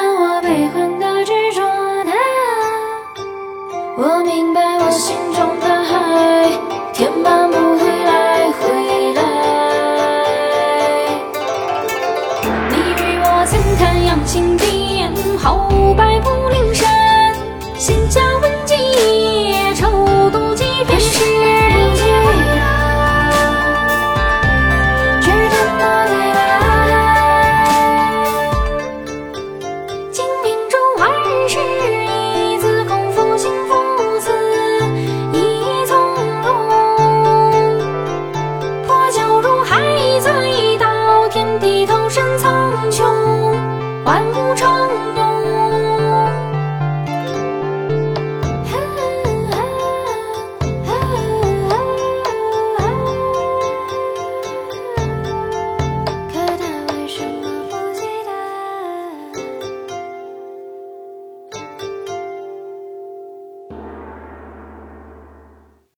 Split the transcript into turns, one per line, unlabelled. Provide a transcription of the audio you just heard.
now